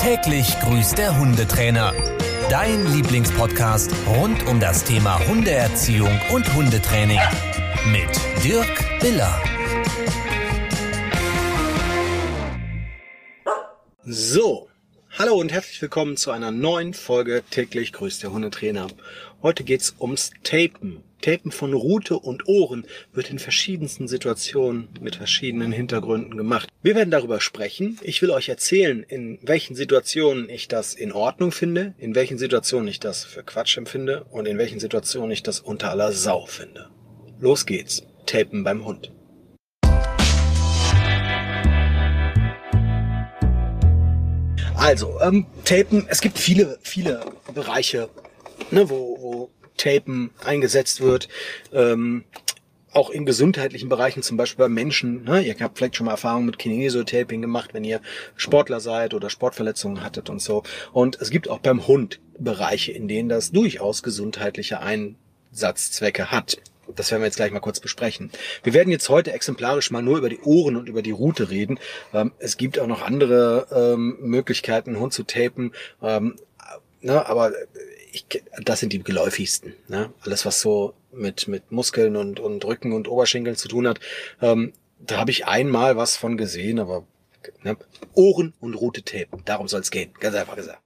Täglich grüßt der Hundetrainer. Dein Lieblingspodcast rund um das Thema Hundeerziehung und Hundetraining. Mit Dirk Biller. So, hallo und herzlich willkommen zu einer neuen Folge Täglich grüßt der Hundetrainer. Heute geht's ums Tapen. Tapen von Rute und Ohren wird in verschiedensten Situationen mit verschiedenen Hintergründen gemacht. Wir werden darüber sprechen. Ich will euch erzählen, in welchen Situationen ich das in Ordnung finde, in welchen Situationen ich das für Quatsch empfinde und in welchen Situationen ich das unter aller Sau finde. Los geht's. Tapen beim Hund. Also, ähm, Tapen, es gibt viele, viele Bereiche, ne, wo, wo Tapen eingesetzt wird. Ähm, auch in gesundheitlichen Bereichen, zum Beispiel bei Menschen. Ne? Ihr habt vielleicht schon mal Erfahrungen mit Kinesio-Taping gemacht, wenn ihr Sportler seid oder Sportverletzungen hattet und so. Und es gibt auch beim Hund Bereiche, in denen das durchaus gesundheitliche Einsatzzwecke hat. Das werden wir jetzt gleich mal kurz besprechen. Wir werden jetzt heute exemplarisch mal nur über die Ohren und über die Rute reden. Ähm, es gibt auch noch andere ähm, Möglichkeiten, Hund zu tapen. Ähm, ne, aber ich, das sind die geläufigsten. Ne? Alles, was so mit, mit Muskeln und, und Rücken und Oberschenkeln zu tun hat. Ähm, da habe ich einmal was von gesehen, aber ne? Ohren und Rute Tape. Darum soll es gehen. Ganz einfach gesagt.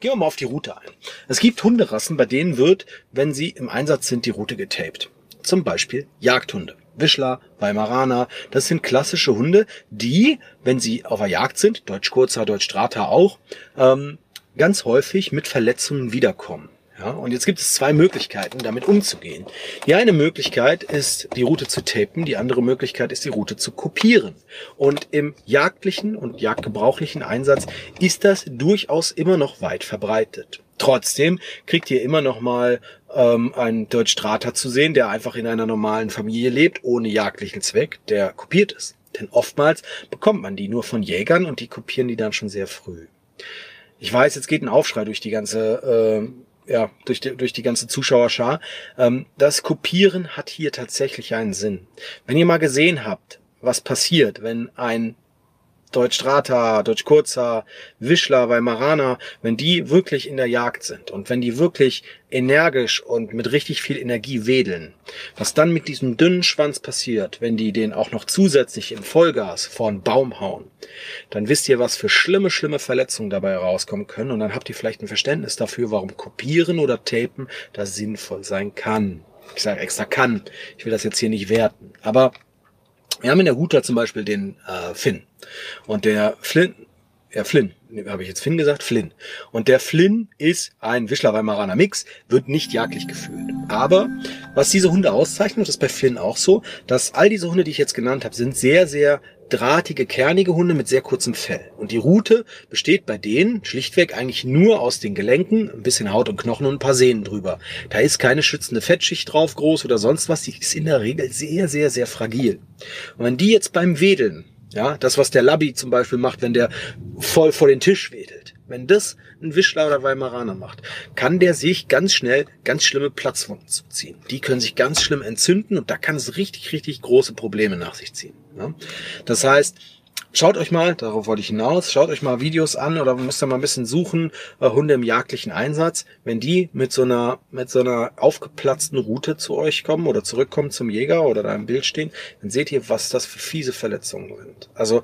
Gehen wir mal auf die Route ein. Es gibt Hunderassen, bei denen wird, wenn sie im Einsatz sind, die Route getaped. Zum Beispiel Jagdhunde. Wischler, Weimaraner, das sind klassische Hunde, die, wenn sie auf der Jagd sind, Deutsch Kurzer, Deutsch Strata auch, ähm, ganz häufig mit Verletzungen wiederkommen. Ja, und jetzt gibt es zwei Möglichkeiten, damit umzugehen. Die eine Möglichkeit ist, die Route zu tapen, die andere Möglichkeit ist, die Route zu kopieren. Und im jagdlichen und jagdgebrauchlichen Einsatz ist das durchaus immer noch weit verbreitet. Trotzdem kriegt ihr immer noch mal ähm, einen Deutsch Strata zu sehen, der einfach in einer normalen Familie lebt, ohne jagdlichen Zweck, der kopiert ist. Denn oftmals bekommt man die nur von Jägern und die kopieren die dann schon sehr früh. Ich weiß, jetzt geht ein Aufschrei durch die ganze äh, ja, durch die, durch die ganze Zuschauerschar. Ähm, das Kopieren hat hier tatsächlich einen Sinn. Wenn ihr mal gesehen habt, was passiert, wenn ein Deutsch Strata, Deutsch Kurzer, Wischler, Weimaraner, wenn die wirklich in der Jagd sind und wenn die wirklich energisch und mit richtig viel Energie wedeln, was dann mit diesem dünnen Schwanz passiert, wenn die den auch noch zusätzlich im Vollgas vor einen Baum hauen, dann wisst ihr, was für schlimme, schlimme Verletzungen dabei rauskommen können und dann habt ihr vielleicht ein Verständnis dafür, warum Kopieren oder Tapen da sinnvoll sein kann. Ich sage extra kann. Ich will das jetzt hier nicht werten. Aber wir haben in der Huta zum Beispiel den äh, Finn. Und der Flynn, ja Flynn, habe ich jetzt Finn gesagt? Flynn. Und der Flynn ist ein Wischler-Weimaraner Mix, wird nicht jagdlich geführt. Aber was diese Hunde auszeichnet, das ist bei Flynn auch so, dass all diese Hunde, die ich jetzt genannt habe, sind sehr, sehr drahtige, kernige Hunde mit sehr kurzem Fell. Und die Rute besteht bei denen schlichtweg eigentlich nur aus den Gelenken, ein bisschen Haut und Knochen und ein paar Sehnen drüber. Da ist keine schützende Fettschicht drauf, groß oder sonst was. Die ist in der Regel sehr, sehr, sehr fragil. Und wenn die jetzt beim Wedeln, ja, das, was der Labby zum Beispiel macht, wenn der voll vor den Tisch wedelt, wenn das ein Wischler oder Weimaraner macht, kann der sich ganz schnell ganz schlimme Platzwunden zuziehen. Die können sich ganz schlimm entzünden und da kann es richtig, richtig große Probleme nach sich ziehen. Ja? Das heißt, Schaut euch mal, darauf wollte ich hinaus, schaut euch mal Videos an oder müsst ihr mal ein bisschen suchen, äh, Hunde im jagdlichen Einsatz. Wenn die mit so einer, mit so einer aufgeplatzten Route zu euch kommen oder zurückkommen zum Jäger oder da im Bild stehen, dann seht ihr, was das für fiese Verletzungen sind. Also,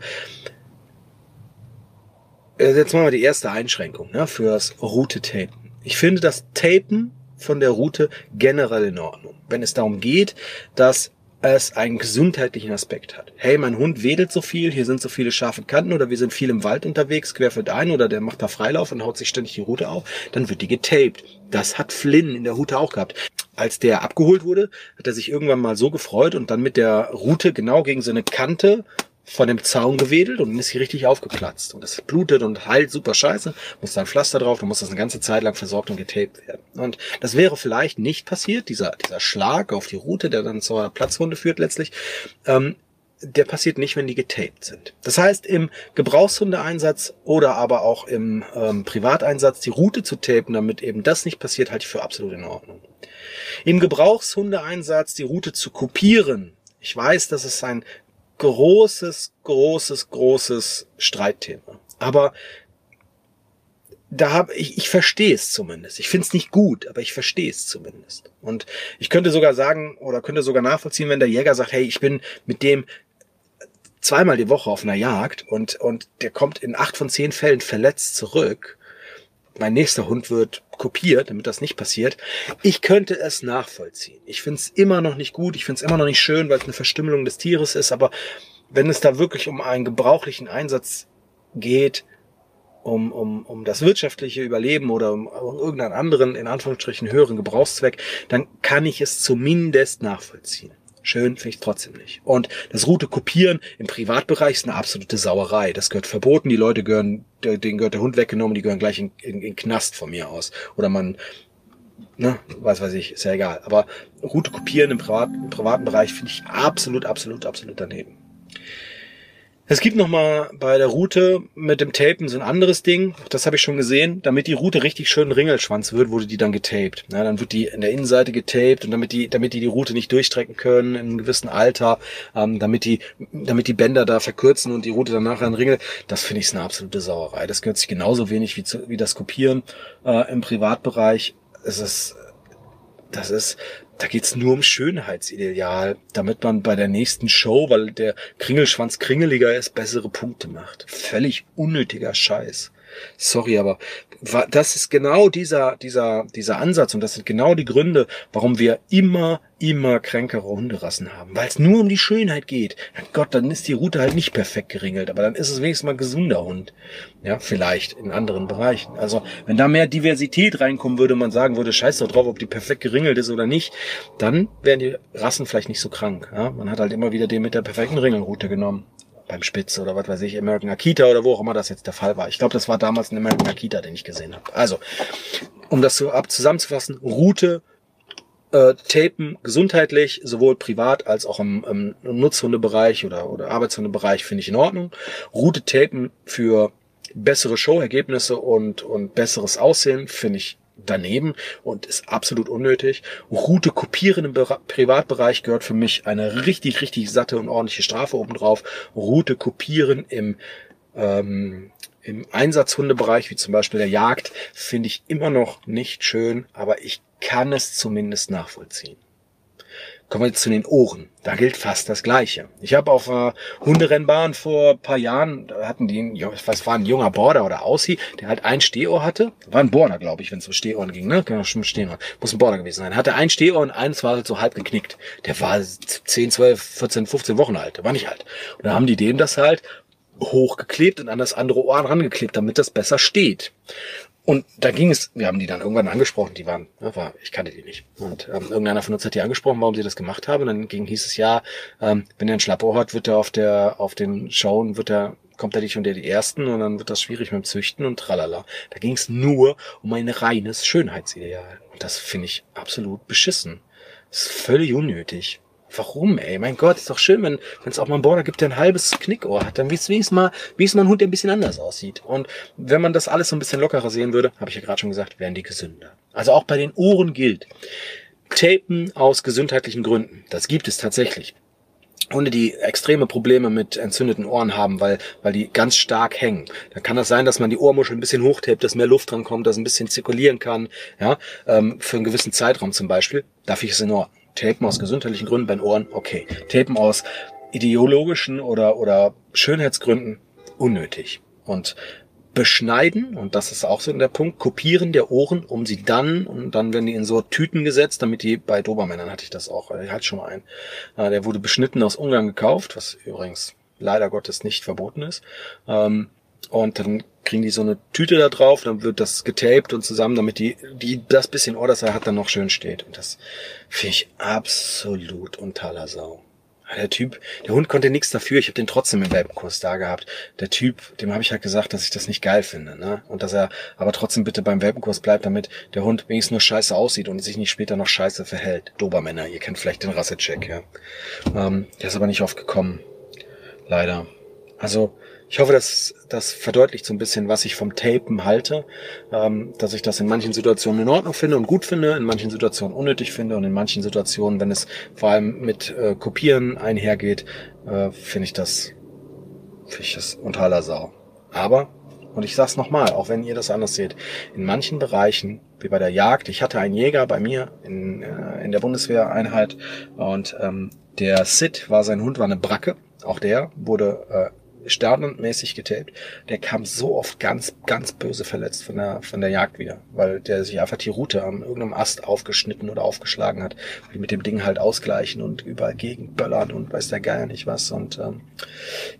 äh, jetzt machen wir die erste Einschränkung ne, fürs Route-Tapen. Ich finde das Tapen von der Route generell in Ordnung. Wenn es darum geht, dass es einen gesundheitlichen Aspekt hat. Hey, mein Hund wedelt so viel, hier sind so viele scharfe Kanten oder wir sind viel im Wald unterwegs, querfeld ein oder der macht da Freilauf und haut sich ständig die Route auf, dann wird die getaped. Das hat Flynn in der Route auch gehabt. Als der abgeholt wurde, hat er sich irgendwann mal so gefreut und dann mit der Route genau gegen so eine Kante von dem Zaun gewedelt und dann ist sie richtig aufgeplatzt. Und es blutet und heilt super scheiße, muss da ein Pflaster drauf, dann muss das eine ganze Zeit lang versorgt und getaped werden. Und das wäre vielleicht nicht passiert, dieser, dieser Schlag auf die Route, der dann zur Platzwunde führt letztlich, ähm, der passiert nicht, wenn die getaped sind. Das heißt, im Gebrauchshundeeinsatz oder aber auch im ähm, Privateinsatz die Route zu tapen, damit eben das nicht passiert, halte ich für absolut in Ordnung. Im Gebrauchshundeeinsatz die Route zu kopieren, ich weiß, das ist ein großes, großes, großes Streitthema. Aber da habe ich, ich verstehe es zumindest. Ich finde es nicht gut, aber ich verstehe es zumindest. Und ich könnte sogar sagen oder könnte sogar nachvollziehen, wenn der Jäger sagt, hey, ich bin mit dem zweimal die Woche auf einer Jagd und, und der kommt in acht von zehn Fällen verletzt zurück. Mein nächster Hund wird kopiert, damit das nicht passiert. Ich könnte es nachvollziehen. Ich finde es immer noch nicht gut, ich finde es immer noch nicht schön, weil es eine Verstümmelung des Tieres ist, aber wenn es da wirklich um einen gebrauchlichen Einsatz geht, um, um, um das wirtschaftliche Überleben oder um, um irgendeinen anderen, in Anführungsstrichen, höheren Gebrauchszweck, dann kann ich es zumindest nachvollziehen. Schön finde ich trotzdem nicht. Und das Route kopieren im Privatbereich ist eine absolute Sauerei. Das gehört verboten. Die Leute gehören, denen gehört der Hund weggenommen, die gehören gleich in, in, in Knast von mir aus. Oder man, ne, was weiß ich, ist ja egal. Aber Route kopieren im, Privat, im privaten Bereich finde ich absolut, absolut, absolut daneben. Es gibt noch mal bei der Route mit dem Tapen so ein anderes Ding, das habe ich schon gesehen, damit die Route richtig schön Ringelschwanz wird, wurde die dann getaped. Ja, dann wird die in der Innenseite getaped und damit die, damit die die Route nicht durchstrecken können in einem gewissen Alter, ähm, damit die, damit die Bänder da verkürzen und die Route dann nachher in Ringel, das finde ich eine absolute Sauerei. Das gehört sich genauso wenig wie, zu, wie das Kopieren äh, im Privatbereich. Es ist, das ist, da geht's nur um Schönheitsideal, damit man bei der nächsten Show, weil der Kringelschwanz kringeliger ist, bessere Punkte macht. Völlig unnötiger Scheiß. Sorry, aber das ist genau dieser, dieser, dieser Ansatz und das sind genau die Gründe, warum wir immer, immer kränkere Hunderassen haben. Weil es nur um die Schönheit geht. Ja Gott, dann ist die Route halt nicht perfekt geringelt, aber dann ist es wenigstens mal ein gesunder Hund. Ja, vielleicht in anderen Bereichen. Also, wenn da mehr Diversität reinkommen würde, man sagen würde, scheiß doch drauf, ob die perfekt geringelt ist oder nicht, dann wären die Rassen vielleicht nicht so krank. Ja? Man hat halt immer wieder den mit der perfekten Ringelroute genommen beim Spitz oder was weiß ich, American Akita oder wo auch immer das jetzt der Fall war. Ich glaube, das war damals ein American Akita, den ich gesehen habe. Also, um das so ab zusammenzufassen, Route, äh, Tapen gesundheitlich, sowohl privat als auch im, im Nutzhundebereich oder, oder Arbeitshundebereich finde ich in Ordnung. Route Tapen für bessere Showergebnisse und, und besseres Aussehen finde ich daneben und ist absolut unnötig. Route kopieren im Privatbereich gehört für mich eine richtig, richtig satte und ordentliche Strafe obendrauf. Route kopieren im, ähm, im Einsatzhundebereich, wie zum Beispiel der Jagd, finde ich immer noch nicht schön, aber ich kann es zumindest nachvollziehen. Kommen wir jetzt zu den Ohren. Da gilt fast das Gleiche. Ich habe auf einer Hunderennbahn vor paar Jahren, da hatten die, was war ein junger Border oder Aussie, der halt ein Stehohr hatte. War ein Border, glaube ich, wenn es um Stehohren ging, ne? Kann auch schon stehen. Muss ein Border gewesen sein. Hatte ein Stehohr und eins war halt so halb geknickt. Der war 10, 12, 14, 15 Wochen alt. Der war nicht alt. Und dann haben die dem das halt hochgeklebt und an das andere Ohr rangeklebt, damit das besser steht. Und da ging es, wir haben die dann irgendwann angesprochen, die waren, ja, war, ich kannte die nicht. Und ähm, irgendeiner von uns hat die angesprochen, warum sie das gemacht haben. Und dann ging, hieß es ja, ähm, wenn er ein Schlappohr hat, wird er auf der, auf den Showen, wird er, kommt er nicht unter die ersten und dann wird das schwierig mit dem Züchten und tralala. Da ging es nur um ein reines Schönheitsideal. Und das finde ich absolut beschissen. Das ist völlig unnötig. Warum, ey? Mein Gott, ist doch schön, wenn es auch mal einen Border gibt, der ein halbes Knickohr hat. Dann wie es mal, es mal ein Hund, der ein bisschen anders aussieht. Und wenn man das alles so ein bisschen lockerer sehen würde, habe ich ja gerade schon gesagt, wären die gesünder. Also auch bei den Ohren gilt. Tapen aus gesundheitlichen Gründen. Das gibt es tatsächlich. Hunde, die extreme Probleme mit entzündeten Ohren haben, weil, weil die ganz stark hängen. Dann kann das sein, dass man die Ohrmuschel ein bisschen hochtapet, dass mehr Luft dran kommt, dass ein bisschen zirkulieren kann, ja, ähm, für einen gewissen Zeitraum zum Beispiel. Dafür ist es in Ordnung. Tapen aus gesundheitlichen Gründen bei den Ohren, okay. Tapen aus ideologischen oder, oder Schönheitsgründen, unnötig. Und beschneiden, und das ist auch so der Punkt, kopieren der Ohren, um sie dann, und dann werden die in so Tüten gesetzt, damit die, bei Dobermännern hatte ich das auch, ich hatte schon mal einen, äh, der wurde beschnitten aus Ungarn gekauft, was übrigens leider Gottes nicht verboten ist. Ähm, und dann kriegen die so eine Tüte da drauf, dann wird das getaped und zusammen, damit die, die das bisschen Ohr, das er hat, dann noch schön steht. Und das finde ich absolut untaler Sau. Der Typ, der Hund konnte nichts dafür, ich habe den trotzdem im Welpenkurs da gehabt. Der Typ, dem habe ich halt gesagt, dass ich das nicht geil finde, ne? Und dass er aber trotzdem bitte beim Welpenkurs bleibt, damit der Hund wenigstens nur scheiße aussieht und sich nicht später noch scheiße verhält. Dobermänner, ihr kennt vielleicht den Rassecheck, ja. Ähm, der ist aber nicht oft gekommen. Leider. Also ich hoffe, dass das verdeutlicht so ein bisschen, was ich vom Tapen halte, ähm, dass ich das in manchen Situationen in Ordnung finde und gut finde, in manchen Situationen unnötig finde und in manchen Situationen, wenn es vor allem mit äh, Kopieren einhergeht, äh, finde ich das finde ich das unter aller Sau. Aber und ich sag's nochmal, auch wenn ihr das anders seht, in manchen Bereichen, wie bei der Jagd, ich hatte einen Jäger bei mir in, äh, in der Bundeswehreinheit und ähm, der Sid war sein Hund, war eine Bracke. Auch der wurde äh, sternenmäßig getaped. Der kam so oft ganz, ganz böse verletzt von der, von der Jagd wieder, weil der sich einfach die Route an irgendeinem Ast aufgeschnitten oder aufgeschlagen hat. Die mit dem Ding halt ausgleichen und überall gegenböllern und weiß der Geier nicht was. Und ähm,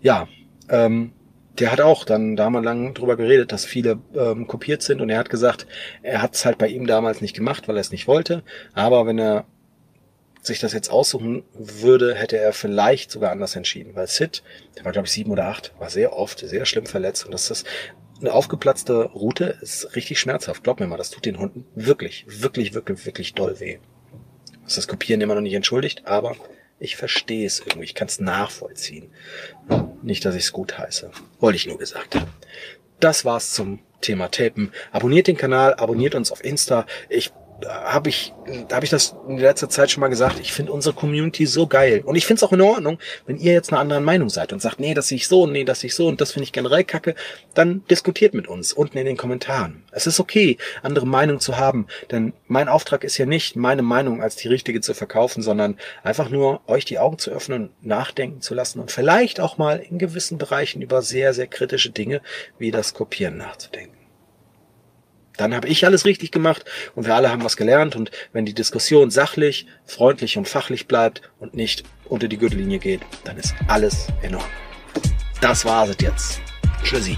ja, ähm, der hat auch dann da mal lang drüber geredet, dass viele ähm, kopiert sind und er hat gesagt, er hat es halt bei ihm damals nicht gemacht, weil er es nicht wollte. Aber wenn er sich das jetzt aussuchen würde, hätte er vielleicht sogar anders entschieden. Weil Sid, der war glaube ich sieben oder acht, war sehr oft sehr schlimm verletzt und das ist eine aufgeplatzte Route ist richtig schmerzhaft. Glaub mir mal, das tut den Hunden wirklich, wirklich, wirklich, wirklich doll weh. Was das Kopieren immer noch nicht entschuldigt, aber ich verstehe es irgendwie, ich kann es nachvollziehen. Nicht, dass ich es gut heiße. Wollte ich nur gesagt. Das war's zum Thema Tapen. Abonniert den Kanal, abonniert uns auf Insta. Ich habe ich, habe ich das in letzter Zeit schon mal gesagt, ich finde unsere Community so geil. Und ich finde es auch in Ordnung, wenn ihr jetzt einer anderen Meinung seid und sagt, nee, das sehe ich so, nee, das sehe ich so und das finde ich generell kacke, dann diskutiert mit uns unten in den Kommentaren. Es ist okay, andere Meinung zu haben, denn mein Auftrag ist ja nicht, meine Meinung als die richtige zu verkaufen, sondern einfach nur euch die Augen zu öffnen, nachdenken zu lassen und vielleicht auch mal in gewissen Bereichen über sehr, sehr kritische Dinge wie das Kopieren nachzudenken. Dann habe ich alles richtig gemacht und wir alle haben was gelernt. Und wenn die Diskussion sachlich, freundlich und fachlich bleibt und nicht unter die Gürtellinie geht, dann ist alles Ordnung. Das war's jetzt. Tschüssi.